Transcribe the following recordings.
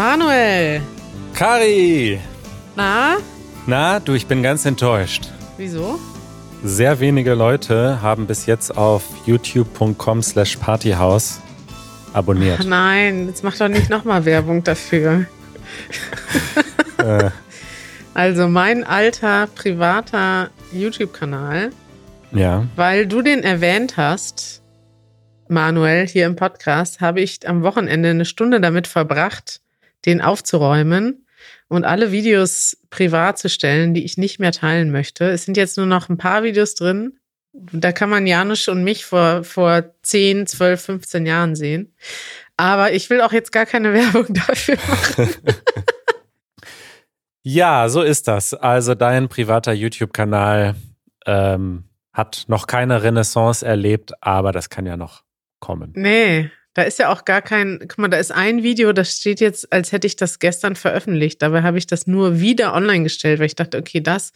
Manuel! Kari! Na? Na, du, ich bin ganz enttäuscht. Wieso? Sehr wenige Leute haben bis jetzt auf youtube.com slash partyhouse abonniert. Ach nein, jetzt mach doch nicht nochmal Werbung dafür. äh, Also mein alter privater YouTube-Kanal, ja, weil du den erwähnt hast, Manuel, hier im Podcast, habe ich am Wochenende eine Stunde damit verbracht, den aufzuräumen und alle Videos privat zu stellen, die ich nicht mehr teilen möchte. Es sind jetzt nur noch ein paar Videos drin. Da kann man Janusz und mich vor, vor 10, 12, 15 Jahren sehen. Aber ich will auch jetzt gar keine Werbung dafür machen. ja, so ist das. Also dein privater YouTube-Kanal ähm, hat noch keine Renaissance erlebt, aber das kann ja noch kommen. Nee, da ist ja auch gar kein, guck mal, da ist ein Video, das steht jetzt, als hätte ich das gestern veröffentlicht. Dabei habe ich das nur wieder online gestellt, weil ich dachte, okay, das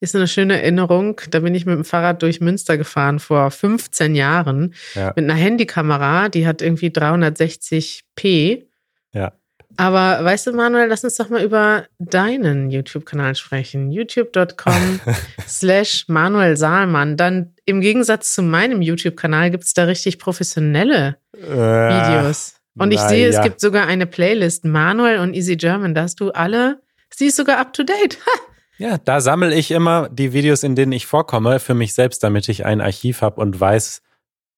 ist eine schöne Erinnerung. Da bin ich mit dem Fahrrad durch Münster gefahren vor 15 Jahren Ja. mit einer Handykamera, die hat irgendwie 360p. Ja. Aber weißt du, Manuel, lass uns doch mal über deinen YouTube-Kanal sprechen. youtube.com slash Manuel Saalmann. Dann im Gegensatz zu meinem YouTube-Kanal gibt es da richtig professionelle Videos. Und ich na sehe, es ja. gibt sogar eine Playlist, Manuel und Easy German. Da hast du alle, sie ist sogar up to date. Ja, da sammle ich immer die Videos, in denen ich vorkomme, für mich selbst, damit ich ein Archiv habe und weiß,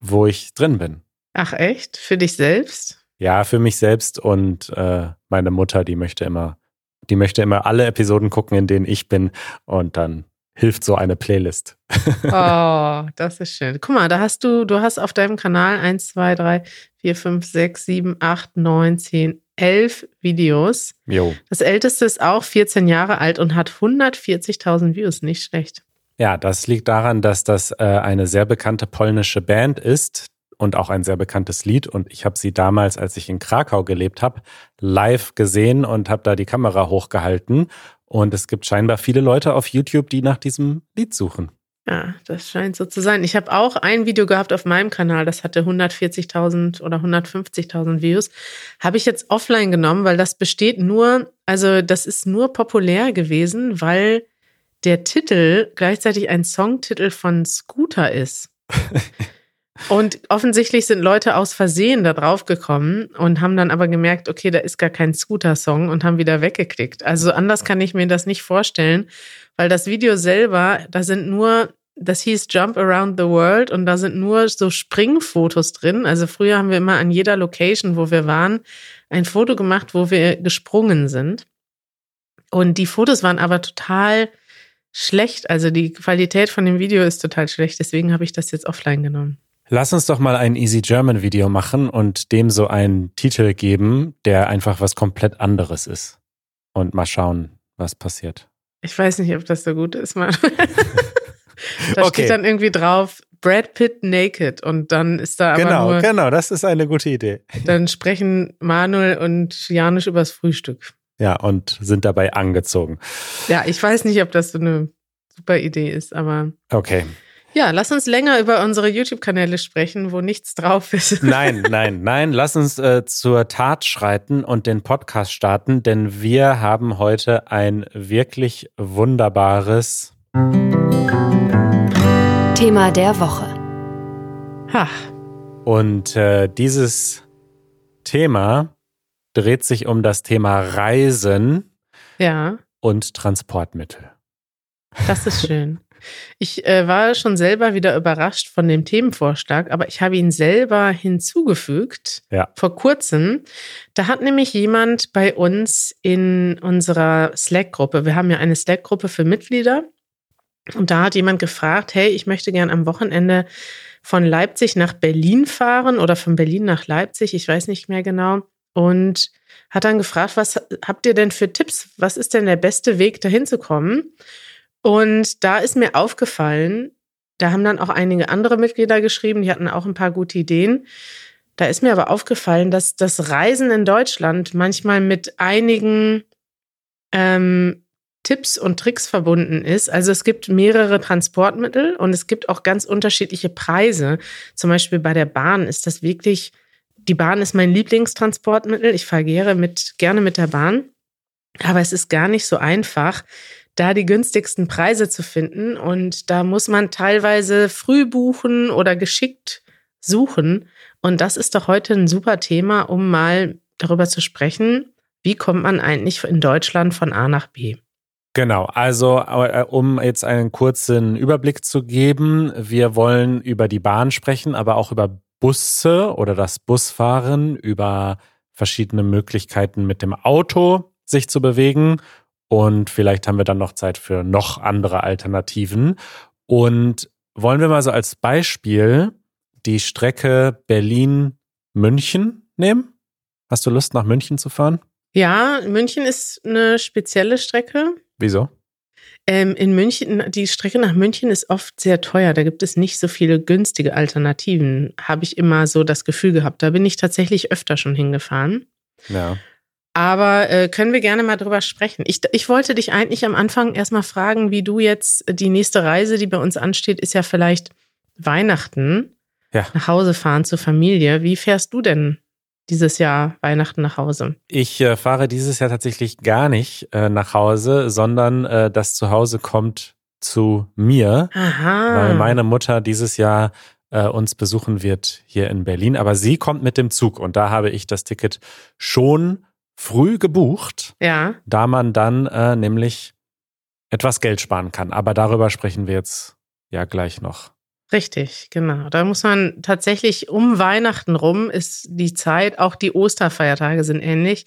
wo ich drin bin. Ach echt? Für dich selbst? Ja, für mich selbst und äh, meine Mutter, die möchte immer, die möchte immer alle Episoden gucken, in denen ich bin und dann hilft so eine Playlist. Oh, das ist schön. Guck mal, da hast du, du hast auf deinem Kanal 1, 2, 3, 4, 5, 6, 7, 8, 9, 10, 11 Videos. Jo. Das älteste ist auch 14 Jahre alt und hat 140.000 Views. Nicht schlecht. Ja, das liegt daran, dass das äh, eine sehr bekannte polnische Band ist und auch ein sehr bekanntes Lied. Und ich habe sie damals, als ich in Krakau gelebt habe, live gesehen und habe da die Kamera hochgehalten. Und es gibt scheinbar viele Leute auf YouTube, die nach diesem Lied suchen. Ja, das scheint so zu sein. Ich habe auch ein Video gehabt auf meinem Kanal, das hatte 140.000 oder 150.000 Views. Habe ich jetzt offline genommen, weil das besteht nur, also das ist nur populär gewesen, weil der Titel gleichzeitig ein Songtitel von Scooter ist. Und offensichtlich sind Leute aus Versehen da drauf gekommen und haben dann aber gemerkt, okay, da ist gar kein Scooter-Song und haben wieder weggeklickt. Also anders kann ich mir das nicht vorstellen, weil das Video selber, da sind nur, das hieß Jump Around the World und da sind nur so Springfotos drin. Also früher haben wir immer an jeder Location, wo wir waren, ein Foto gemacht, wo wir gesprungen sind. Und die Fotos waren aber total schlecht. Also die Qualität von dem Video ist total schlecht. Deswegen habe ich das jetzt offline genommen. Lass uns doch mal ein Easy German Video machen und dem so einen Titel geben, der einfach was komplett anderes ist. Und mal schauen, was passiert. Ich weiß nicht, ob das so gut ist, Mann. da Okay. steht dann irgendwie drauf Brad Pitt naked und dann ist da aber genau, nur, genau, das ist eine gute Idee. dann sprechen Manuel und Janusz übers Frühstück. Ja, und sind dabei angezogen. Ja, ich weiß nicht, ob das so eine super Idee ist, aber Okay. Ja, lass uns länger über unsere YouTube-Kanäle sprechen, wo nichts drauf ist. Nein, nein, nein. Lass uns äh, zur Tat schreiten und den Podcast starten, denn wir haben heute ein wirklich wunderbares. Thema der Woche. Ha, Und äh, dieses Thema dreht sich um das Thema Reisen ja, und Transportmittel. das ist schön. Ich äh, war schon selber wieder überrascht von dem Themenvorschlag, aber ich habe ihn selber hinzugefügt Ja. vor kurzem. Da hat nämlich jemand bei uns in unserer Slack-Gruppe, wir haben ja eine Slack-Gruppe für Mitglieder, und da hat jemand gefragt, hey, ich möchte gern am Wochenende von Leipzig nach Berlin fahren oder von Berlin nach Leipzig, ich weiß nicht mehr genau. Und hat dann gefragt, was habt ihr denn für Tipps? Was ist denn der beste Weg, dahin zu kommen? Und da ist mir aufgefallen, da haben dann auch einige andere Mitglieder geschrieben, die hatten auch ein paar gute Ideen. Da ist mir aber aufgefallen, dass das Reisen in Deutschland manchmal mit einigen ähm, Tipps und Tricks verbunden ist. Also es gibt mehrere Transportmittel und es gibt auch ganz unterschiedliche Preise. Zum Beispiel bei der Bahn ist das wirklich die Bahn ist mein Lieblingstransportmittel. Ich fahre gerne mit, gerne mit der Bahn. Aber es ist gar nicht so einfach, da die günstigsten Preise zu finden. Und da muss man teilweise früh buchen oder geschickt suchen. Und das ist doch heute ein super Thema, um mal darüber zu sprechen, wie kommt man eigentlich in Deutschland von A nach B. Genau, also äh, um jetzt einen kurzen Überblick zu geben, wir wollen über die Bahn sprechen, aber auch über Busse oder das Busfahren, über verschiedene Möglichkeiten mit dem Auto sich zu bewegen und vielleicht haben wir dann noch Zeit für noch andere Alternativen. Und wollen wir mal so als Beispiel die Strecke Berlin-München nehmen? Hast du Lust, nach München zu fahren? Ja, München ist eine spezielle Strecke. Wieso? Ähm, in München, die Strecke nach München ist oft sehr teuer. Da gibt es nicht so viele günstige Alternativen, habe ich immer so das Gefühl gehabt. Da bin ich tatsächlich öfter schon hingefahren. Ja. Aber äh, können wir gerne mal drüber sprechen. Ich, ich wollte dich eigentlich am Anfang erstmal fragen, wie du jetzt die nächste Reise, die bei uns ansteht, ist ja vielleicht Weihnachten ja. nach Hause fahren zur Familie. Wie fährst du denn dieses Jahr Weihnachten nach Hause? Ich äh, fahre dieses Jahr tatsächlich gar nicht äh, nach Hause, sondern äh, das Zuhause kommt zu mir, Aha. weil meine Mutter dieses Jahr äh, uns besuchen wird hier in Berlin. Aber sie kommt mit dem Zug und da habe ich das Ticket schon früh gebucht, ja. da man dann äh, nämlich etwas Geld sparen kann. Aber darüber sprechen wir jetzt ja gleich noch. Richtig, genau. Da muss man tatsächlich um Weihnachten rum ist die Zeit, auch die Osterfeiertage sind ähnlich.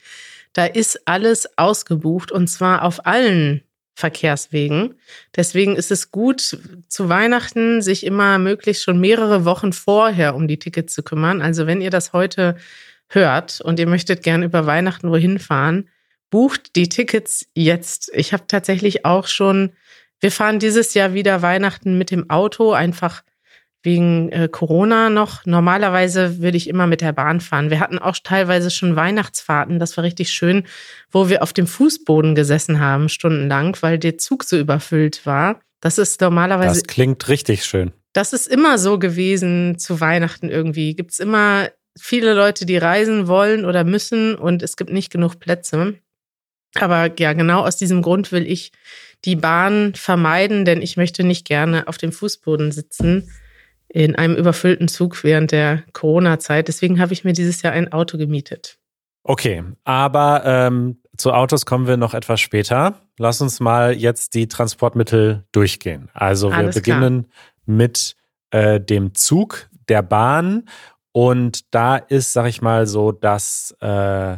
Da ist alles ausgebucht und zwar auf allen Verkehrswegen. Deswegen ist es gut, zu Weihnachten sich immer möglichst schon mehrere Wochen vorher um die Tickets zu kümmern. Also wenn ihr das heute hört und ihr möchtet gern über Weihnachten wohin fahren, bucht die Tickets jetzt. Ich habe tatsächlich auch schon, wir fahren dieses Jahr wieder Weihnachten mit dem Auto, einfach wegen äh, Corona noch. Normalerweise würde ich immer mit der Bahn fahren. Wir hatten auch teilweise schon Weihnachtsfahrten, das war richtig schön, wo wir auf dem Fußboden gesessen haben, stundenlang, weil der Zug so überfüllt war. Das ist normalerweise. Das klingt richtig schön. Das ist immer so gewesen zu Weihnachten irgendwie. Gibt es immer viele Leute, die reisen wollen oder müssen und es gibt nicht genug Plätze. Aber ja, genau aus diesem Grund will ich die Bahn vermeiden, denn ich möchte nicht gerne auf dem Fußboden sitzen in einem überfüllten Zug während der Corona-Zeit. Deswegen habe ich mir dieses Jahr ein Auto gemietet. Okay, aber ähm, zu Autos kommen wir noch etwas später. Lass uns mal jetzt die Transportmittel durchgehen. Also wir Alles beginnen mit äh, dem Zug, der Bahn. Und da ist, sag ich mal, so, dass äh,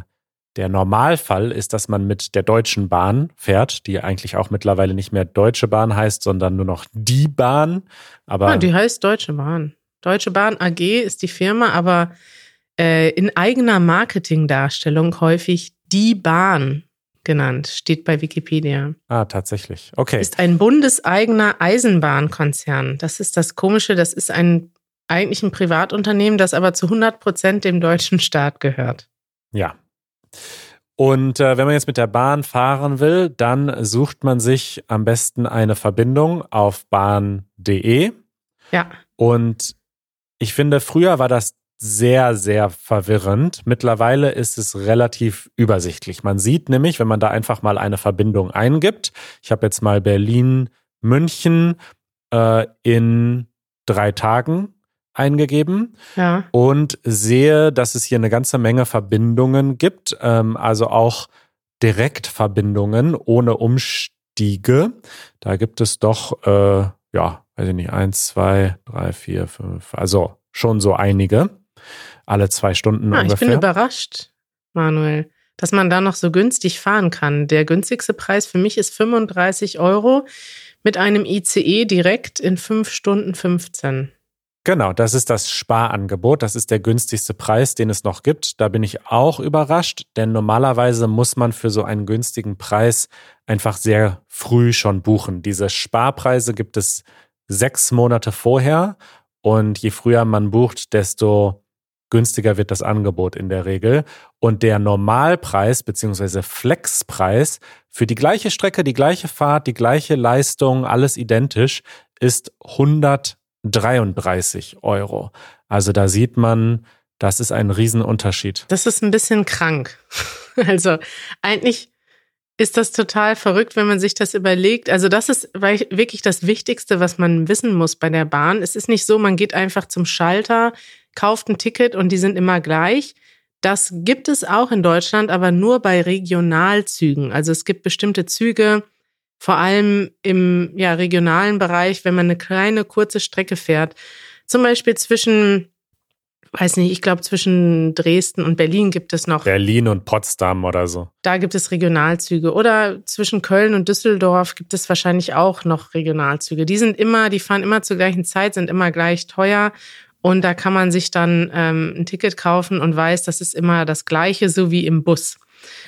der Normalfall ist, dass man mit der Deutschen Bahn fährt, die eigentlich auch mittlerweile nicht mehr Deutsche Bahn heißt, sondern nur noch die Bahn. Aber Ah, die heißt Deutsche Bahn. Deutsche Bahn AG ist die Firma, aber äh, in eigener Marketingdarstellung häufig die Bahn genannt, steht bei Wikipedia. ah, tatsächlich. Okay. Ist ein bundeseigener Eisenbahnkonzern. Das ist das Komische, das ist ein eigentlich ein Privatunternehmen, das aber zu 100 Prozent dem deutschen Staat gehört. Ja. Und äh, wenn man jetzt mit der Bahn fahren will, dann sucht man sich am besten eine Verbindung auf bahn.de. Ja. Und ich finde, früher war das sehr, sehr verwirrend. Mittlerweile ist es relativ übersichtlich. Man sieht nämlich, wenn man da einfach mal eine Verbindung eingibt, ich habe jetzt mal Berlin, München äh, in drei Tagen eingegeben Ja. und sehe, dass es hier eine ganze Menge Verbindungen gibt, ähm, also auch Direktverbindungen ohne Umstiege. Da gibt es doch, äh, ja, weiß ich nicht, eins, zwei, drei, vier, fünf, also schon so einige. Alle zwei Stunden Ah, ich bin ungefähr. überrascht, Manuel, dass man da noch so günstig fahren kann. Der günstigste Preis für mich ist 35 Euro mit einem ICE direkt in 5 Stunden 15. Genau, das ist das Sparangebot. Das ist der günstigste Preis, den es noch gibt. Da bin ich auch überrascht, denn normalerweise muss man für so einen günstigen Preis einfach sehr früh schon buchen. Diese Sparpreise gibt es sechs Monate vorher und je früher man bucht, desto günstiger wird das Angebot in der Regel. Und der Normalpreis bzw. Flexpreis für die gleiche Strecke, die gleiche Fahrt, die gleiche Leistung, alles identisch, ist 133 Euro. Also da sieht man, Das ist ein Riesenunterschied. Das ist ein bisschen krank. Also eigentlich ist das total verrückt, wenn man sich das überlegt. Also das ist wirklich das Wichtigste, was man wissen muss bei der Bahn. Es ist nicht so, man geht einfach zum Schalter, kauft ein Ticket und die sind immer gleich. Das gibt es auch in Deutschland, aber nur bei Regionalzügen. Also es gibt bestimmte Züge, vor allem im ja, regionalen Bereich, wenn man eine kleine, kurze Strecke fährt. Zum Beispiel zwischen weiß nicht, ich glaube, zwischen Dresden und Berlin gibt es noch. Berlin und Potsdam oder so. Da gibt es Regionalzüge. Oder zwischen Köln und Düsseldorf gibt es wahrscheinlich auch noch Regionalzüge. Die sind immer, die fahren immer zur gleichen Zeit, sind immer gleich teuer. Und da kann man sich dann ähm, ein Ticket kaufen und weiß, das ist immer das Gleiche, so wie im Bus.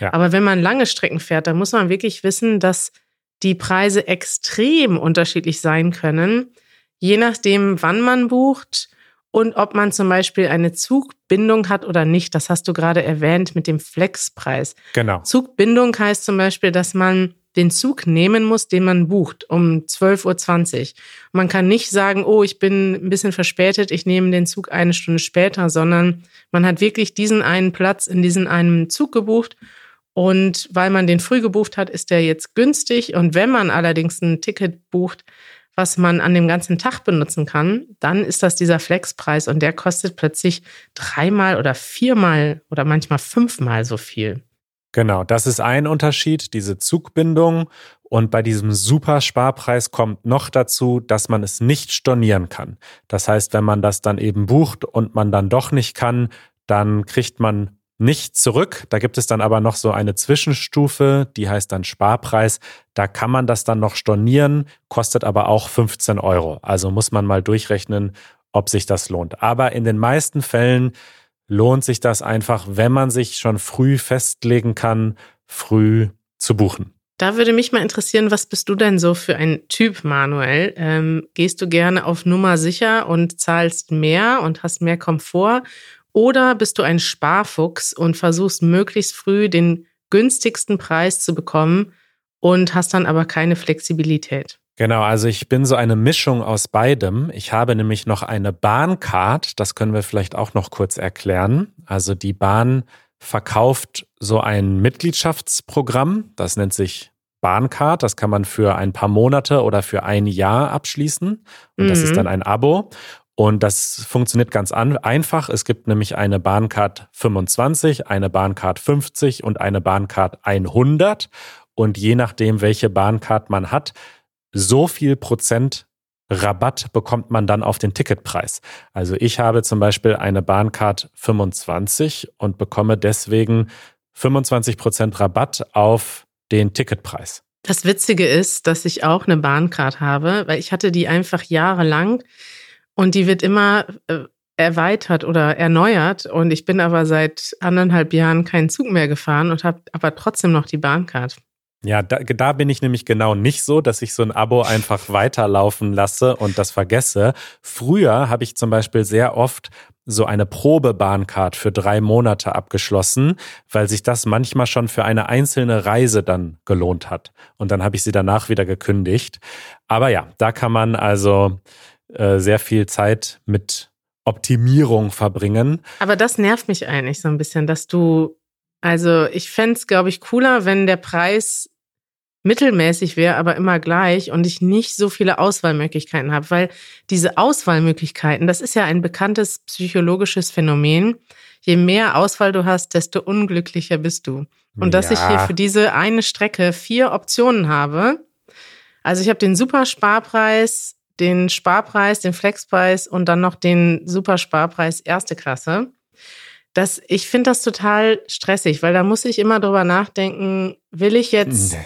Ja. Aber wenn man lange Strecken fährt, dann muss man wirklich wissen, dass die Preise extrem unterschiedlich sein können, je nachdem, wann man bucht und ob man zum Beispiel eine Zugbindung hat oder nicht. Das hast du gerade erwähnt mit dem Flexpreis. Genau. Zugbindung heißt zum Beispiel, dass man den Zug nehmen muss, den man bucht, um 12.20 Uhr. Man kann nicht sagen, oh, ich bin ein bisschen verspätet, ich nehme den Zug eine Stunde später, sondern man hat wirklich diesen einen Platz in diesen einen Zug gebucht. Und weil man den früh gebucht hat, ist der jetzt günstig. Und wenn man allerdings ein Ticket bucht, was man an dem ganzen Tag benutzen kann, dann ist das dieser Flexpreis und der kostet plötzlich dreimal oder viermal oder manchmal fünfmal so viel. Genau, das ist ein Unterschied, diese Zugbindung. Und bei diesem Super-Sparpreis kommt noch dazu, dass man es nicht stornieren kann. Das heißt, wenn man das dann eben bucht und man dann doch nicht kann, dann kriegt man nicht zurück. Da gibt es dann aber noch so eine Zwischenstufe, die heißt dann Sparpreis. Da kann man das dann noch stornieren, kostet aber auch 15 Euro. Also muss man mal durchrechnen, ob sich das lohnt. Aber in den meisten Fällen lohnt sich das einfach, wenn man sich schon früh festlegen kann, früh zu buchen. Da würde mich mal interessieren, was bist du denn so für ein Typ, Manuel? Ähm, gehst du gerne auf Nummer sicher und zahlst mehr und hast mehr Komfort? Oder bist du ein Sparfuchs und versuchst möglichst früh den günstigsten Preis zu bekommen und hast dann aber keine Flexibilität? Genau, also ich bin so eine Mischung aus beidem. Ich habe nämlich noch eine Bahncard, das können wir vielleicht auch noch kurz erklären. Also die Bahn verkauft so ein Mitgliedschaftsprogramm, das nennt sich Bahncard, das kann man für ein paar Monate oder für ein Jahr abschließen und mhm. das ist mhm. dann ein Abo und das funktioniert ganz einfach. Es gibt nämlich eine Bahncard 25, eine Bahncard 50 und eine Bahncard 100. Und je nachdem, welche Bahncard man hat, so viel Prozent Rabatt bekommt man dann auf den Ticketpreis. Also ich habe zum Beispiel eine Bahncard 25 und bekomme deswegen 25 Prozent Rabatt auf den Ticketpreis. Das Witzige ist, dass ich auch eine Bahncard habe, weil ich hatte die einfach jahrelang und die wird immer äh, erweitert oder erneuert. Und ich bin aber seit anderthalb Jahren keinen Zug mehr gefahren und habe aber trotzdem noch die Bahncard. Ja, da, da bin ich nämlich genau nicht so, dass ich so ein Abo einfach weiterlaufen lasse und das vergesse. Früher habe ich zum Beispiel sehr oft so eine Probebahncard für drei Monate abgeschlossen, weil sich das manchmal schon für eine einzelne Reise dann gelohnt hat. Und dann habe ich sie danach wieder gekündigt. Aber ja, da kann man also äh, sehr viel Zeit mit Optimierung verbringen. Aber das nervt mich eigentlich so ein bisschen, dass du, also ich fände es, glaube ich, cooler, wenn der Preis mittelmäßig wäre, aber immer gleich und ich nicht so viele Auswahlmöglichkeiten habe, weil diese Auswahlmöglichkeiten, das ist ja ein bekanntes psychologisches Phänomen. Je mehr Auswahl du hast, desto unglücklicher bist du. Und dass ich hier für diese eine Strecke vier Optionen habe. Also ich habe den Supersparpreis, den Sparpreis, den Flexpreis und dann noch den Supersparpreis erste Klasse. Das, ich finde das total stressig, weil da muss ich immer drüber nachdenken, will ich jetzt, nee.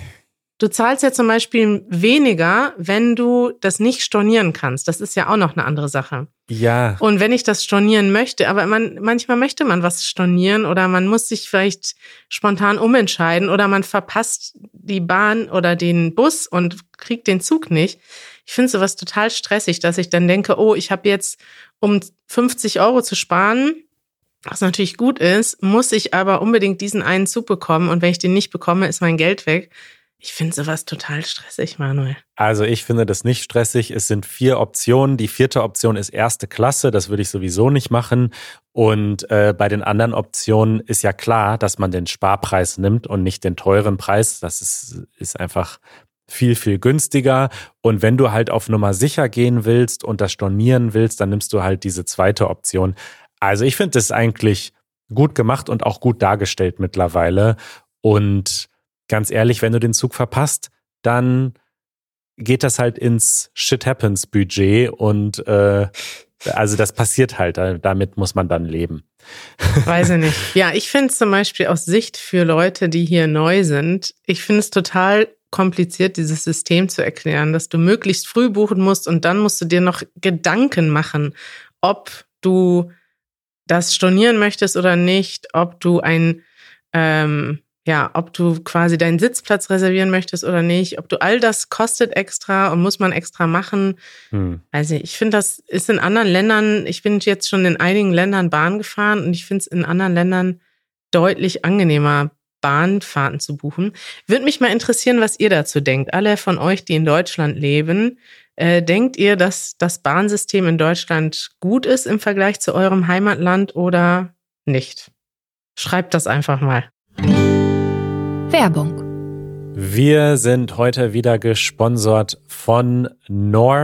du zahlst ja zum Beispiel weniger, wenn du das nicht stornieren kannst. Das ist ja auch noch eine andere Sache. Ja. Und wenn ich das stornieren möchte, aber man, manchmal möchte man was stornieren oder man muss sich vielleicht spontan umentscheiden oder man verpasst die Bahn oder den Bus und kriegt den Zug nicht ich finde sowas total stressig, dass ich dann denke, oh, ich habe jetzt, um 50 Euro zu sparen, was natürlich gut ist, muss ich aber unbedingt diesen einen Zug bekommen und wenn ich den nicht bekomme, ist mein Geld weg. Ich finde sowas total stressig, Manuel. Also ich finde das nicht stressig. Es sind vier Optionen. Die vierte Option ist erste Klasse. Das würde ich sowieso nicht machen. Und äh, bei den anderen Optionen ist ja klar, dass man den Sparpreis nimmt und nicht den teuren Preis. Das ist, ist einfach viel, viel günstiger. Und wenn du halt auf Nummer sicher gehen willst und das stornieren willst, dann nimmst du halt diese zweite Option. Also ich finde das eigentlich gut gemacht und auch gut dargestellt mittlerweile. Und ganz ehrlich, wenn du den Zug verpasst, dann geht das halt ins Shit Happens Budget und äh, also das passiert halt, damit muss man dann leben. Weiß ich nicht. Ja, ich finde es zum Beispiel aus Sicht für Leute, die hier neu sind, ich finde es total kompliziert, dieses System zu erklären, dass du möglichst früh buchen musst und dann musst du dir noch Gedanken machen, ob du das stornieren möchtest oder nicht, ob du ein ähm, ja, ob du quasi deinen Sitzplatz reservieren möchtest oder nicht, ob du all das kostet extra und muss man extra machen. Hm. Also ich finde, das ist in anderen Ländern, ich bin jetzt schon in einigen Ländern Bahn gefahren und ich finde es in anderen Ländern deutlich angenehmer, Bahnfahrten zu buchen. Würde mich mal interessieren, was ihr dazu denkt. Alle von euch, die in Deutschland leben, äh, denkt ihr, dass das Bahnsystem in Deutschland gut ist im Vergleich zu eurem Heimatland oder nicht? Schreibt das einfach mal. Werbung. Wir sind heute wieder gesponsert von NordVPN.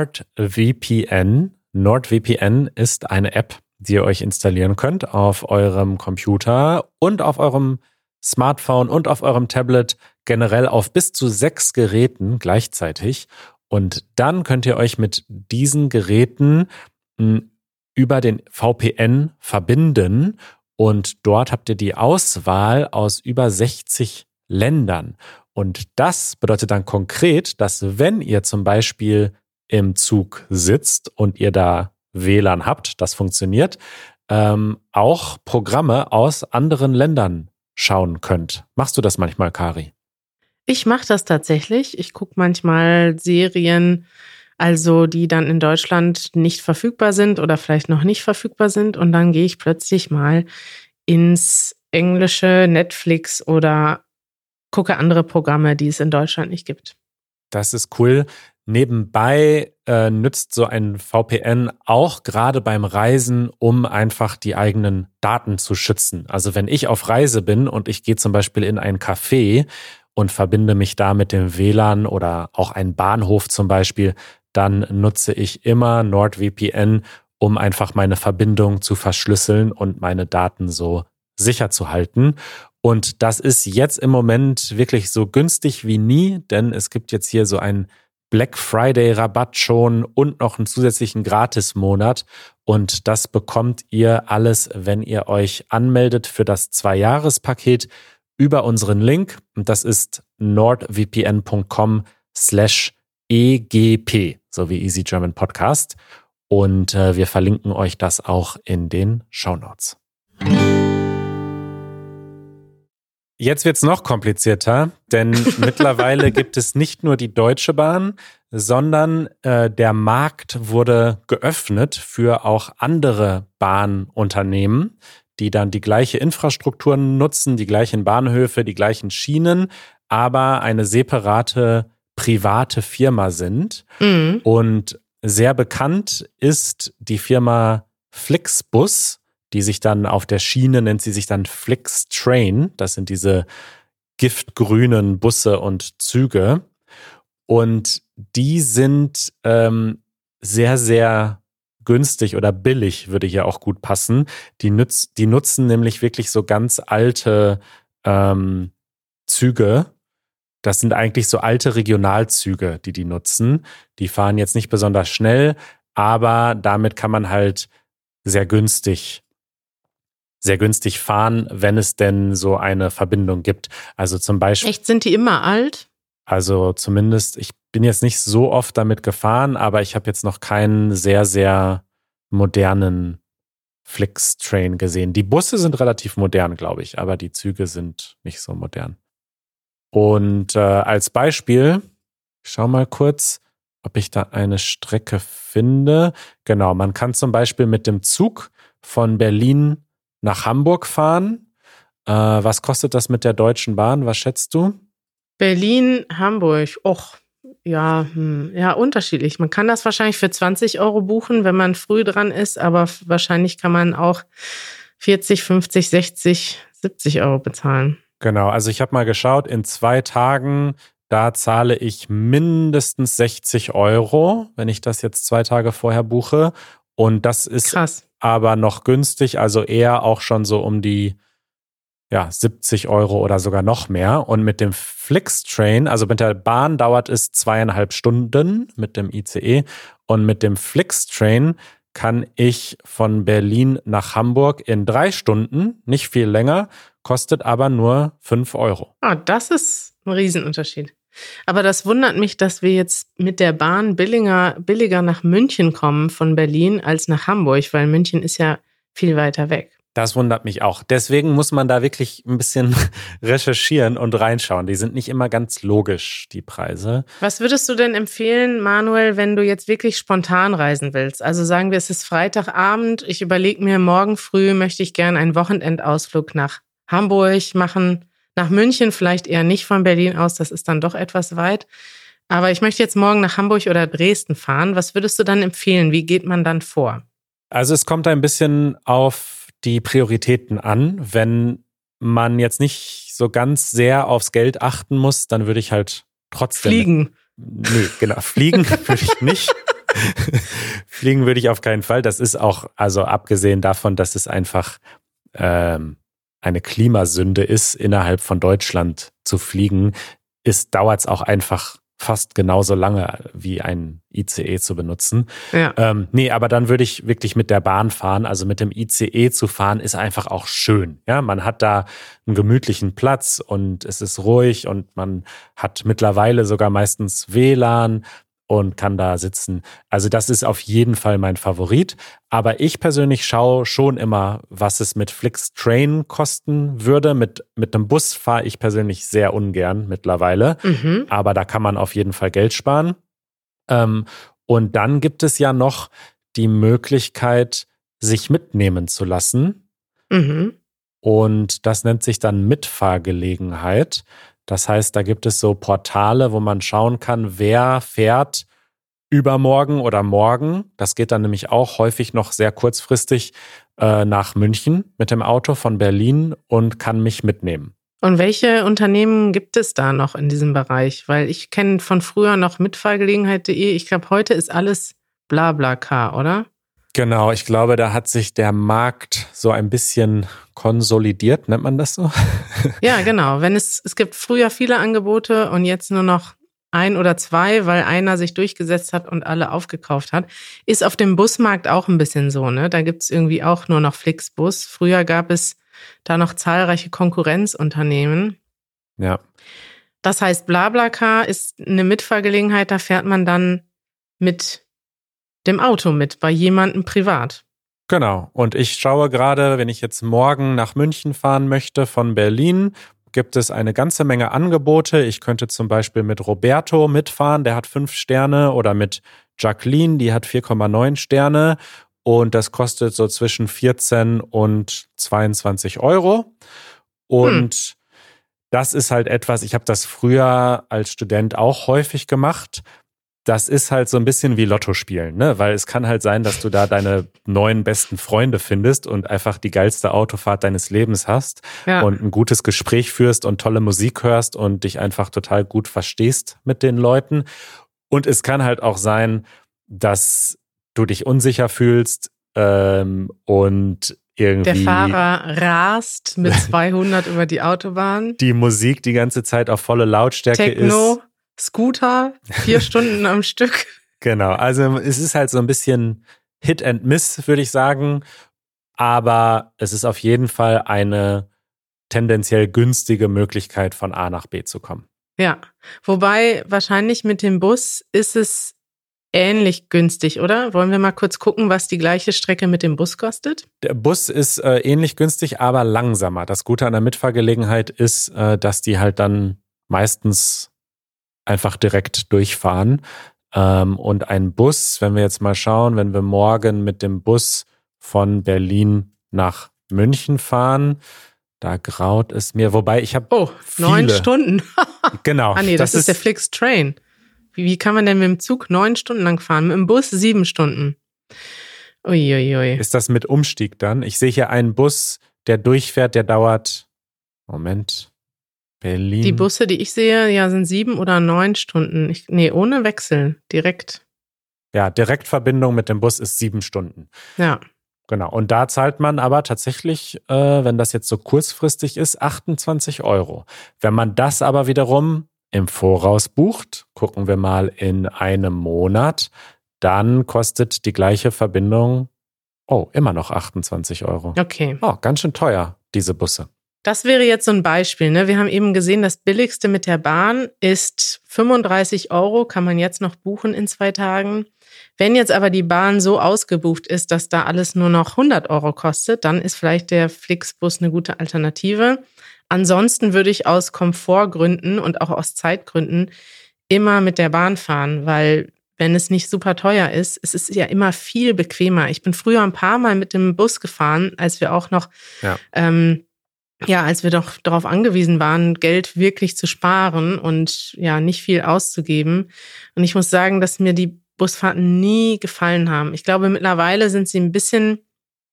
NordVPN ist eine App, die ihr euch installieren könnt auf eurem Computer und auf eurem Smartphone und auf eurem Tablet, generell auf bis zu sechs Geräten gleichzeitig. Und dann könnt ihr euch mit diesen Geräten hm, über den VPN verbinden und dort habt ihr die Auswahl aus über 60 Ländern. Und das bedeutet dann konkret, dass wenn ihr zum Beispiel im Zug sitzt und ihr da WLAN habt, das funktioniert, ähm, auch Programme aus anderen Ländern schauen könnt. Machst du das manchmal, Kari? Ich mache das tatsächlich. Ich gucke manchmal Serien, also die dann in Deutschland nicht verfügbar sind oder vielleicht noch nicht verfügbar sind. Und dann gehe ich plötzlich mal ins englische Netflix oder gucke andere Programme, die es in Deutschland nicht gibt. Das ist cool. Nebenbei äh, nützt so ein VPN auch gerade beim Reisen, um einfach die eigenen Daten zu schützen. Also wenn ich auf Reise bin und ich gehe zum Beispiel in ein Café und verbinde mich da mit dem WLAN oder auch ein Bahnhof zum Beispiel, dann nutze ich immer NordVPN, um einfach meine Verbindung zu verschlüsseln und meine Daten so sicher zu halten. Und das ist jetzt im Moment wirklich so günstig wie nie, denn es gibt jetzt hier so einen Black Friday Rabatt schon und noch einen zusätzlichen Gratis-Monat. Und das bekommt ihr alles, wenn ihr euch anmeldet für das Zwei-Jahres-Paket über unseren Link. Und das ist nordvpn.com slash EGP, so wie Easy German Podcast. Und äh, wir verlinken euch das auch in den Show Notes. Jetzt wird's noch komplizierter, denn mittlerweile gibt es nicht nur die Deutsche Bahn, sondern äh, der Markt wurde geöffnet für auch andere Bahnunternehmen, die dann die gleiche Infrastruktur nutzen, die gleichen Bahnhöfe, die gleichen Schienen, aber eine separate private Firma sind. Mhm. Und sehr bekannt ist die Firma Flixbus die sich dann auf der Schiene nennt sie sich dann Flix Train. Das sind diese giftgrünen Busse und Züge. Und die sind ähm, sehr, sehr günstig oder billig, würde hier auch gut passen. Die, nütz, die nutzen nämlich wirklich so ganz alte ähm, Züge. Das sind eigentlich so alte Regionalzüge, die die nutzen. Die fahren jetzt nicht besonders schnell, aber damit kann man halt sehr günstig sehr günstig fahren, wenn es denn so eine Verbindung gibt. Also zum Beispiel. Echt, sind die immer alt? Also zumindest, ich bin jetzt nicht so oft damit gefahren, aber ich habe jetzt noch keinen sehr, sehr modernen Flix-Train gesehen. Die Busse sind relativ modern, glaube ich, aber die Züge sind nicht so modern. Und äh, als Beispiel, ich schau mal kurz, ob ich da eine Strecke finde. Genau, man kann zum Beispiel mit dem Zug von Berlin nach Hamburg fahren. Äh, was kostet das mit der Deutschen Bahn? Was schätzt du? Berlin, Hamburg. Och, ja, hm, ja, unterschiedlich. Man kann das wahrscheinlich für 20 Euro buchen, wenn man früh dran ist, aber wahrscheinlich kann man auch 40, 50, 60, 70 Euro bezahlen. Genau, also ich habe mal geschaut, in zwei Tagen, da zahle ich mindestens 60 Euro, wenn ich das jetzt zwei Tage vorher buche. Und das ist Krass. aber noch günstig, also eher auch schon so um die ja, 70 Euro oder sogar noch mehr. Und mit dem Flixtrain, also mit der Bahn dauert es zweieinhalb Stunden mit dem ICE. Und mit dem Flixtrain kann ich von Berlin nach Hamburg in drei Stunden, nicht viel länger, kostet aber nur fünf Euro. Ah, das ist ein Riesenunterschied. Aber das wundert mich, dass wir jetzt mit der Bahn billiger, billiger nach München kommen von Berlin als nach Hamburg, weil München ist ja viel weiter weg. Das wundert mich auch. Deswegen muss man da wirklich ein bisschen recherchieren und reinschauen. Die sind nicht immer ganz logisch, die Preise. Was würdest du denn empfehlen, Manuel, wenn du jetzt wirklich spontan reisen willst? Also sagen wir, es ist Freitagabend, ich überlege mir, morgen früh möchte ich gerne einen Wochenendausflug nach Hamburg machen, nach München vielleicht eher nicht von Berlin aus, das ist dann doch etwas weit. Aber ich möchte jetzt morgen nach Hamburg oder Dresden fahren. Was würdest du dann empfehlen? Wie geht man dann vor? Also es kommt ein bisschen auf die Prioritäten an. Wenn man jetzt nicht so ganz sehr aufs Geld achten muss, dann würde ich halt trotzdem. Fliegen. Nee, genau. Fliegen würde ich nicht. Fliegen würde ich auf keinen Fall. Das ist auch, also abgesehen davon, dass es einfach ähm, eine Klimasünde ist, innerhalb von Deutschland zu fliegen, ist, dauert es auch einfach fast genauso lange wie ein ICE zu benutzen. Ja. Ähm, nee, aber dann würde ich wirklich mit der Bahn fahren. Also mit dem ICE zu fahren ist einfach auch schön. Ja, man hat da einen gemütlichen Platz und es ist ruhig und man hat mittlerweile sogar meistens WLAN und kann da sitzen. Also das ist auf jeden Fall mein Favorit. Aber ich persönlich schaue schon immer, was es mit Flix Train kosten würde. Mit, mit einem Bus fahre ich persönlich sehr ungern mittlerweile. Mhm. Aber da kann man auf jeden Fall Geld sparen. Ähm, und dann gibt es ja noch die Möglichkeit, sich mitnehmen zu lassen. Mhm. Und das nennt sich dann Mitfahrgelegenheit. Das heißt, da gibt es so Portale, wo man schauen kann, wer fährt übermorgen oder morgen. Das geht dann nämlich auch häufig noch sehr kurzfristig äh, nach München mit dem Auto von Berlin und kann mich mitnehmen. Und welche Unternehmen gibt es da noch in diesem Bereich? Weil ich kenne von früher noch mitfahrgelegenheit.de. Ich glaube, heute ist alles Blablacar, oder? Genau, ich glaube, da hat sich der Markt so ein bisschen konsolidiert, nennt man das so? Ja, genau. Wenn es, es gibt früher viele Angebote und jetzt nur noch ein oder zwei, weil einer sich durchgesetzt hat und alle aufgekauft hat. Ist auf dem Busmarkt auch ein bisschen so, ne? Da gibt's irgendwie auch nur noch Flixbus. Früher gab es da noch zahlreiche Konkurrenzunternehmen. Ja. Das heißt, Blablacar ist eine Mitfahrgelegenheit, da fährt man dann mit dem Auto mit, bei jemandem privat. Genau. Und ich schaue gerade, wenn ich jetzt morgen nach München fahren möchte von Berlin, gibt es eine ganze Menge Angebote. Ich könnte zum Beispiel mit Roberto mitfahren, der hat fünf Sterne, oder mit Jacqueline, die hat 4,9 Sterne. Und das kostet so zwischen 14 und 22 Euro. Und hm. das ist halt etwas, ich habe das früher als Student auch häufig gemacht das ist halt so ein bisschen wie Lotto spielen, ne? Weil es kann halt sein, dass du da deine neuen besten Freunde findest und einfach die geilste Autofahrt deines Lebens hast ja. und ein gutes Gespräch führst und tolle Musik hörst und dich einfach total gut verstehst mit den Leuten. Und es kann halt auch sein, dass du dich unsicher fühlst ähm, und irgendwie. Der Fahrer rast mit 200 über die Autobahn. Die Musik die ganze Zeit auf volle Lautstärke Techno. ist. Scooter, vier Stunden am Stück. Genau, also es ist halt so ein bisschen Hit and Miss, würde ich sagen. Aber es ist auf jeden Fall eine tendenziell günstige Möglichkeit, von A nach B zu kommen. Ja, wobei wahrscheinlich mit dem Bus ist es ähnlich günstig, oder? Wollen wir mal kurz gucken, was die gleiche Strecke mit dem Bus kostet? Der Bus ist äh, ähnlich günstig, aber langsamer. Das Gute an der Mitfahrgelegenheit ist, äh, dass die halt dann meistens einfach direkt durchfahren. Ähm, und ein Bus, wenn wir jetzt mal schauen, wenn wir morgen mit dem Bus von Berlin nach München fahren, Da graut es mir, wobei ich habe. Oh, neun Stunden. genau. Ah, nee, das, das ist, ist der Flix Train. Wie, wie kann man denn mit dem Zug neun Stunden lang fahren? Mit dem Bus sieben Stunden. Uiuiui. Ui, ui. Ist das mit Umstieg dann? Ich sehe hier einen Bus, der durchfährt, der dauert. Moment. Berlin. Die Busse, die ich sehe, ja, sind sieben oder neun Stunden. Ich, nee, ohne Wechsel, direkt. Ja, Direktverbindung mit dem Bus ist sieben Stunden. Ja. Genau. Und da zahlt man aber tatsächlich, äh, wenn das jetzt so kurzfristig ist, 28 Euro. Wenn man das aber wiederum im Voraus bucht, gucken wir mal in einem Monat, dann kostet die gleiche Verbindung, oh, immer noch 28 Euro. Okay. Oh, ganz schön teuer, diese Busse. Das wäre jetzt so ein Beispiel. Ne? Wir haben eben gesehen, das billigste mit der Bahn ist 35 Euro, kann man jetzt noch buchen in zwei Tagen. Wenn jetzt aber die Bahn so ausgebucht ist, dass da alles nur noch 100 Euro kostet, dann ist vielleicht der Flixbus eine gute Alternative. Ansonsten würde ich aus Komfortgründen und auch aus Zeitgründen immer mit der Bahn fahren, weil wenn es nicht super teuer ist, es ist ja immer viel bequemer. Ich bin früher ein paar Mal mit dem Bus gefahren, als wir auch noch, ja, ähm, ja als wir doch darauf angewiesen waren, Geld wirklich zu sparen und ja, nicht viel auszugeben. Und ich muss sagen, dass mir die Busfahrten nie gefallen haben. Ich glaube, mittlerweile sind sie ein bisschen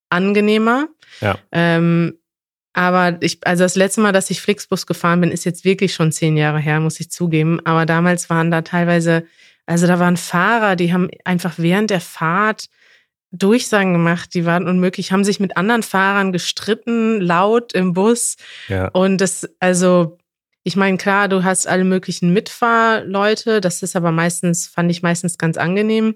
angenehmer. Ja. Ähm, aber ich, also das letzte Mal, dass ich Flixbus gefahren bin, ist jetzt wirklich schon zehn Jahre her, muss ich zugeben. Aber damals waren da teilweise, also da waren Fahrer, die haben einfach während der Fahrt Durchsagen gemacht, die waren unmöglich, haben sich mit anderen Fahrern gestritten, laut im Bus. Ja. Und das, also ich meine, klar, du hast alle möglichen Mitfahrleute, das ist aber meistens, fand ich meistens ganz angenehm.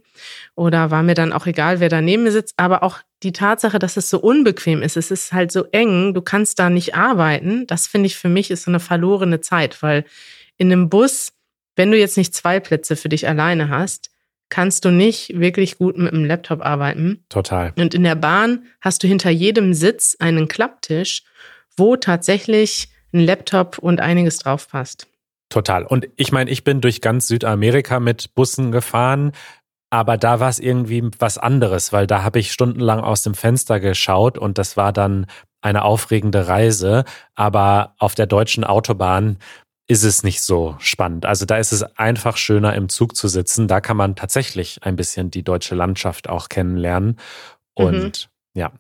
Oder war mir dann auch egal, wer daneben sitzt. Aber auch die Tatsache, dass es so unbequem ist, es ist halt so eng, du kannst da nicht arbeiten, das finde ich für mich ist so eine verlorene Zeit, weil in einem Bus, wenn du jetzt nicht zwei Plätze für dich alleine hast, kannst du nicht wirklich gut mit einem Laptop arbeiten. Total. Und in der Bahn hast du hinter jedem Sitz einen Klapptisch, wo tatsächlich ein Laptop und einiges drauf passt. Total. Und ich meine, ich bin durch ganz Südamerika mit Bussen gefahren, aber da war es irgendwie was anderes, weil da habe ich stundenlang aus dem Fenster geschaut und das war dann eine aufregende Reise. Aber auf der deutschen Autobahn ist es nicht so spannend. Also da ist es einfach schöner im Zug zu sitzen. Da kann man tatsächlich ein bisschen die deutsche Landschaft auch kennenlernen. Und mhm. ja.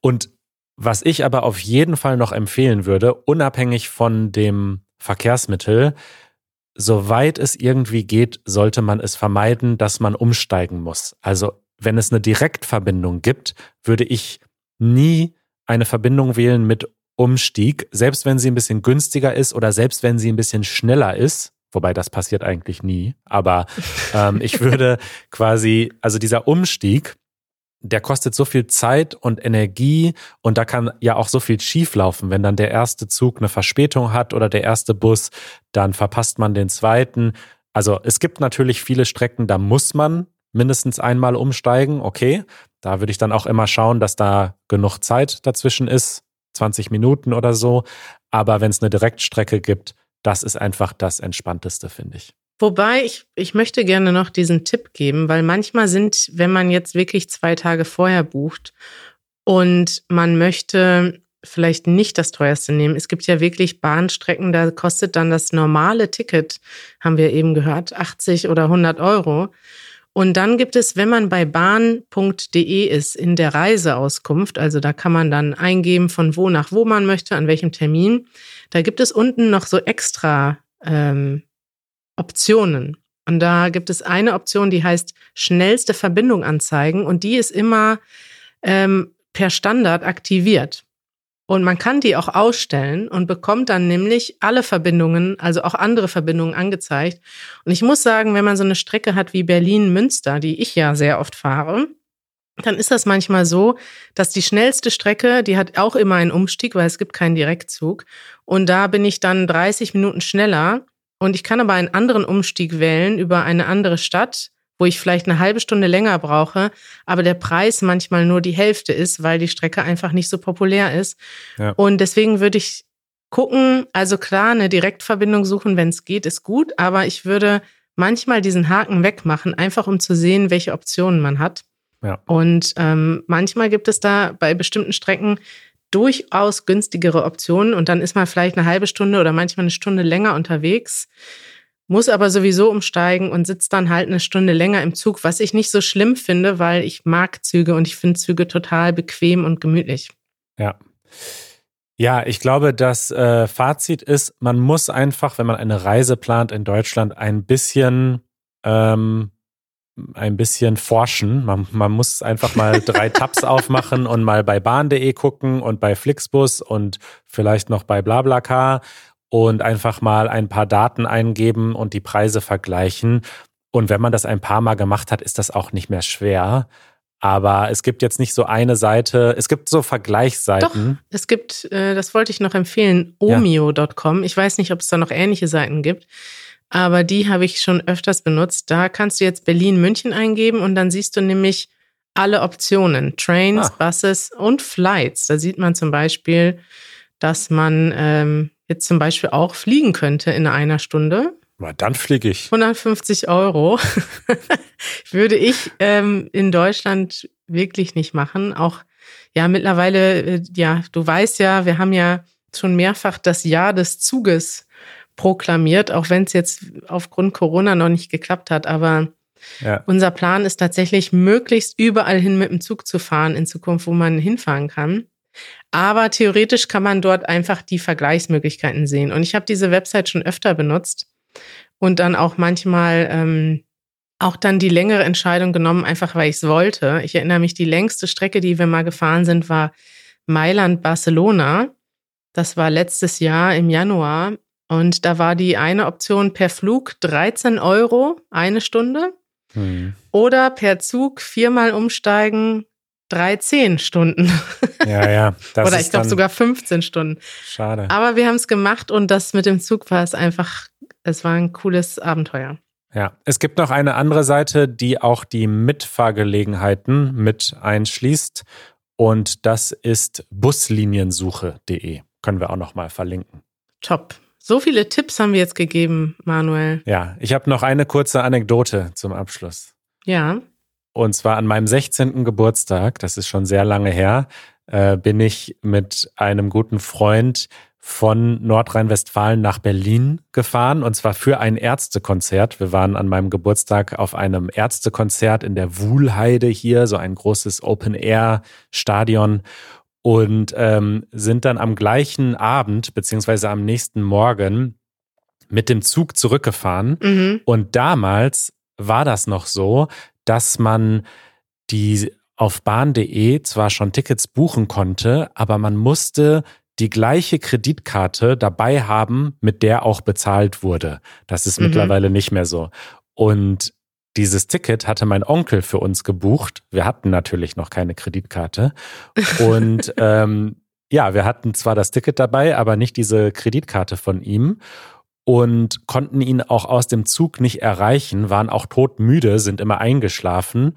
Und was ich aber auf jeden Fall noch empfehlen würde, unabhängig von dem Verkehrsmittel, soweit es irgendwie geht, sollte man es vermeiden, dass man umsteigen muss. Also wenn es eine Direktverbindung gibt, würde ich nie eine Verbindung wählen mit Umstieg, selbst wenn sie ein bisschen günstiger ist oder selbst wenn sie ein bisschen schneller ist. Wobei das passiert eigentlich nie. Aber ähm, ich würde quasi, also dieser Umstieg, der kostet so viel Zeit und Energie und da kann ja auch so viel schieflaufen. Wenn dann der erste Zug eine Verspätung hat oder der erste Bus, dann verpasst man den zweiten. Also es gibt natürlich viele Strecken, da muss man mindestens einmal umsteigen. Okay, da würde ich dann auch immer schauen, dass da genug Zeit dazwischen ist, 20 Minuten oder so. Aber wenn es eine Direktstrecke gibt, das ist einfach das Entspannteste, finde ich. Wobei ich, ich möchte gerne noch diesen Tipp geben, weil manchmal sind, wenn man jetzt wirklich zwei Tage vorher bucht und man möchte vielleicht nicht das teuerste nehmen. Es gibt ja wirklich Bahnstrecken, da kostet dann das normale Ticket, haben wir eben gehört, 80 oder 100 Euro. Und dann gibt es, wenn man bei bahn.de ist, in der Reiseauskunft, also da kann man dann eingeben, von wo nach wo man möchte, an welchem Termin, da gibt es unten noch so extra ähm, Optionen. Und da gibt es eine Option, die heißt schnellste Verbindung anzeigen und die ist immer ähm, per Standard aktiviert. Und man kann die auch ausstellen und bekommt dann nämlich alle Verbindungen, also auch andere Verbindungen angezeigt. Und ich muss sagen, wenn man so eine Strecke hat wie Berlin-Münster, die ich ja sehr oft fahre, dann ist das manchmal so, dass die schnellste Strecke, die hat auch immer einen Umstieg, weil es gibt keinen Direktzug. Und da bin ich dann 30 Minuten schneller und ich kann aber einen anderen Umstieg wählen über eine andere Stadt, wo ich vielleicht eine halbe Stunde länger brauche, aber der Preis manchmal nur die Hälfte ist, weil die Strecke einfach nicht so populär ist. Ja. Und deswegen würde ich gucken, also klar, eine Direktverbindung suchen, wenn es geht, ist gut, aber ich würde manchmal diesen Haken wegmachen, einfach um zu sehen, welche Optionen man hat. Ja. Und ähm, manchmal gibt es da bei bestimmten Strecken durchaus günstigere Optionen und dann ist man vielleicht eine halbe Stunde oder manchmal eine Stunde länger unterwegs, muss aber sowieso umsteigen und sitzt dann halt eine Stunde länger im Zug, was ich nicht so schlimm finde, weil ich mag Züge und ich finde Züge total bequem und gemütlich. Ja. Ja, ich glaube, das äh, Fazit ist, man muss einfach, wenn man eine Reise plant in Deutschland, ein bisschen ähm, ein bisschen forschen. Man, man muss einfach mal drei Tabs aufmachen und mal bei bahn.de gucken und bei Flixbus und vielleicht noch bei BlaBlaCar und einfach mal ein paar Daten eingeben und die Preise vergleichen. Und wenn man das ein paar Mal gemacht hat, ist das auch nicht mehr schwer. Aber es gibt jetzt nicht so eine Seite, es gibt so Vergleichsseiten. Doch, es gibt, äh, das wollte ich noch empfehlen, omio.com. Ich weiß nicht, ob es da noch ähnliche Seiten gibt aber die habe ich schon öfters benutzt. Da kannst du jetzt Berlin, München eingeben und dann siehst du nämlich alle Optionen, Trains, ah. Buses und Flights. Da sieht man zum Beispiel, dass man ähm, jetzt zum Beispiel auch fliegen könnte in einer Stunde. Na, dann fliege ich. 150 Euro würde ich ähm, in Deutschland wirklich nicht machen. Auch ja mittlerweile, äh, ja, du weißt ja, wir haben ja schon mehrfach das Jahr des Zuges proklamiert, auch wenn es jetzt aufgrund Corona noch nicht geklappt hat. Aber ja. unser Plan ist tatsächlich, möglichst überall hin mit dem Zug zu fahren in Zukunft, wo man hinfahren kann. Aber theoretisch kann man dort einfach die Vergleichsmöglichkeiten sehen. Und ich habe diese Website schon öfter benutzt und dann auch manchmal ähm, auch dann die längere Entscheidung genommen, einfach weil ich es wollte. Ich erinnere mich, die längste Strecke, die wir mal gefahren sind, war Mailand-Barcelona. Das war letztes Jahr im Januar. Und da war die eine Option per Flug 13 Euro eine Stunde hm. oder per Zug viermal umsteigen 13 Stunden. Ja, ja. oder ich glaube sogar 15 Stunden. Schade. Aber wir haben es gemacht und das mit dem Zug war es einfach, es war ein cooles Abenteuer. Ja, es gibt noch eine andere Seite, die auch die Mitfahrgelegenheiten mit einschließt. Und das ist busliniensuche.de. Können wir auch noch mal verlinken. Top. So viele Tipps haben wir jetzt gegeben, Manuel. Ja, ich habe noch eine kurze Anekdote zum Abschluss. Ja. Und zwar an meinem 16. Geburtstag, das ist schon sehr lange her, äh, bin ich mit einem guten Freund von Nordrhein-Westfalen nach Berlin gefahren und zwar für ein Ärztekonzert. Wir waren an meinem Geburtstag auf einem Ärztekonzert in der Wuhlheide hier, so ein großes Open-Air-Stadion und ähm, sind dann am gleichen Abend beziehungsweise am nächsten Morgen mit dem Zug zurückgefahren. Mhm. Und damals war das noch so, dass man die auf bahn.de zwar schon Tickets buchen konnte, aber man musste die gleiche Kreditkarte dabei haben, mit der auch bezahlt wurde. Das ist mhm. mittlerweile nicht mehr so. Und dieses Ticket hatte mein Onkel für uns gebucht. Wir hatten natürlich noch keine Kreditkarte. Und ähm, ja, wir hatten zwar das Ticket dabei, aber nicht diese Kreditkarte von ihm und konnten ihn auch aus dem Zug nicht erreichen, waren auch todmüde, sind immer eingeschlafen.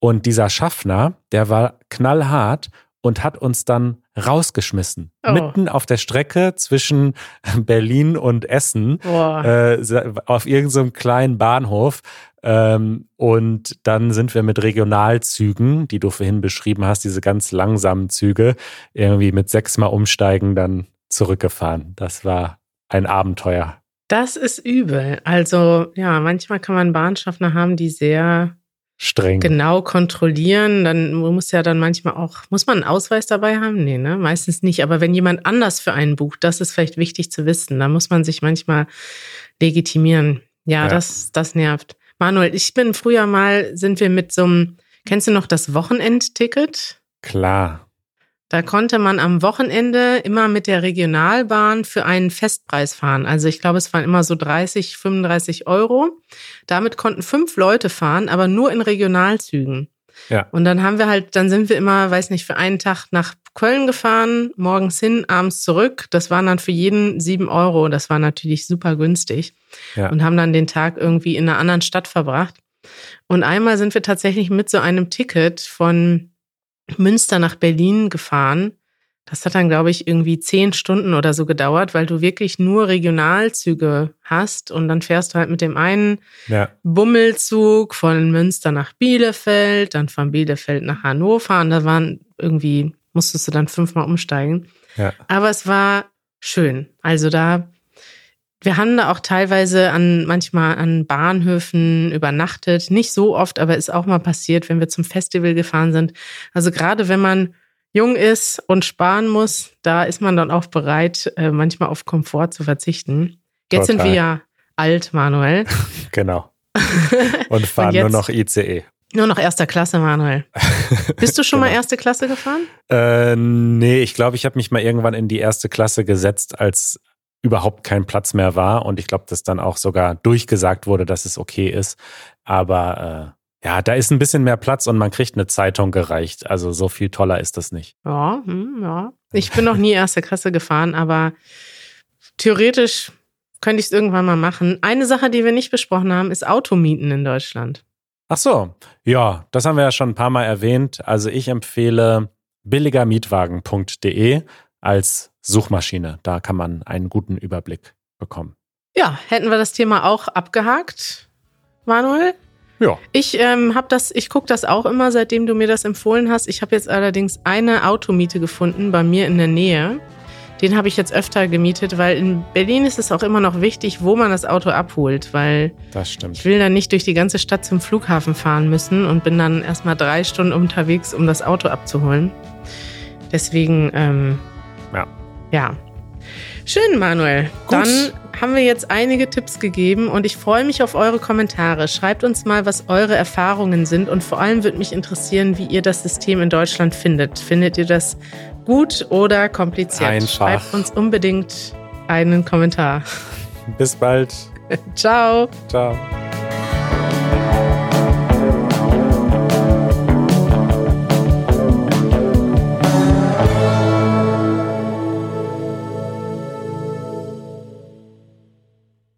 Und dieser Schaffner, der war knallhart und hat uns dann rausgeschmissen. Oh. Mitten auf der Strecke zwischen Berlin und Essen, äh, auf irgendeinem so kleinen Bahnhof. Ähm, und dann sind wir mit Regionalzügen, die du vorhin beschrieben hast, diese ganz langsamen Züge, irgendwie mit sechsmal umsteigen dann zurückgefahren. Das war ein Abenteuer. Das ist übel. Also ja, manchmal kann man Bahnschaffner haben, die sehr streng genau kontrollieren. Dann muss ja dann manchmal auch, muss man einen Ausweis dabei haben? Nee, ne? Meistens nicht. Aber wenn jemand anders für einen bucht, das ist vielleicht wichtig zu wissen. Da muss man sich manchmal legitimieren. Ja, ja. das, das nervt. Manuel, ich bin früher mal, sind wir mit so einem, kennst du noch das Wochenendticket? Klar. Da konnte man am Wochenende immer mit der Regionalbahn für einen Festpreis fahren. Also ich glaube, es waren immer so 30, 35 Euro. Damit konnten fünf Leute fahren, aber nur in Regionalzügen. Ja. Und dann haben wir halt, dann sind wir immer, weiß nicht, für einen Tag nach Köln gefahren, morgens hin, abends zurück. Das waren dann für jeden sieben Euro. Das war natürlich super günstig. Ja. Und haben dann den Tag irgendwie in einer anderen Stadt verbracht. Und einmal sind wir tatsächlich mit so einem Ticket von Münster nach Berlin gefahren. Das hat dann, glaube ich, irgendwie zehn Stunden oder so gedauert, weil du wirklich nur Regionalzüge hast und dann fährst du halt mit dem einen ja. Bummelzug von Münster nach Bielefeld, dann von Bielefeld nach Hannover und da waren irgendwie musstest du dann fünfmal umsteigen. Ja. Aber es war schön. Also da, wir haben da auch teilweise an manchmal an Bahnhöfen übernachtet. Nicht so oft, aber ist auch mal passiert, wenn wir zum Festival gefahren sind. Also gerade wenn man jung ist und sparen muss, da ist man dann auch bereit, äh, manchmal auf Komfort zu verzichten. Jetzt Total. sind wir ja alt, Manuel. Genau. Und fahren jetzt- nur noch ICE. Nur noch erster Klasse, Manuel. Bist du schon mal Genau. erste Klasse gefahren? Äh, nee, ich glaube, ich habe mich mal irgendwann in die erste Klasse gesetzt, als überhaupt kein Platz mehr war. Und ich glaube, dass dann auch sogar durchgesagt wurde, dass es okay ist. Aber äh, ja, da ist ein bisschen mehr Platz und man kriegt eine Zeitung gereicht. Also so viel toller ist das nicht. Ja, hm, ja. Ich bin noch nie erste Klasse gefahren, aber theoretisch könnte ich es irgendwann mal machen. Eine Sache, die wir nicht besprochen haben, ist Automieten in Deutschland. Ach so, ja, das haben wir ja schon ein paar Mal erwähnt. Also ich empfehle billigermietwagen.de als Suchmaschine. Da kann man einen guten Überblick bekommen. Ja, hätten wir das Thema auch abgehakt, Manuel? Ja. Ich ähm, habe das, ich gucke das auch immer, seitdem du mir das empfohlen hast. Ich habe jetzt allerdings eine Automiete gefunden bei mir in der Nähe. Den habe ich jetzt öfter gemietet, weil in Berlin ist es auch immer noch wichtig, wo man das Auto abholt, weil ich will dann nicht durch die ganze Stadt zum Flughafen fahren müssen und bin dann erstmal drei Stunden unterwegs, um das Auto abzuholen. Deswegen, ähm. Ja. Schön, Manuel. Gut. Dann haben wir jetzt einige Tipps gegeben und ich freue mich auf eure Kommentare. Schreibt uns mal, was eure Erfahrungen sind und vor allem würde mich interessieren, wie ihr das System in Deutschland findet. Findet ihr das gut oder kompliziert? Einfach. Schreibt uns unbedingt einen Kommentar. Bis bald. Ciao. Ciao.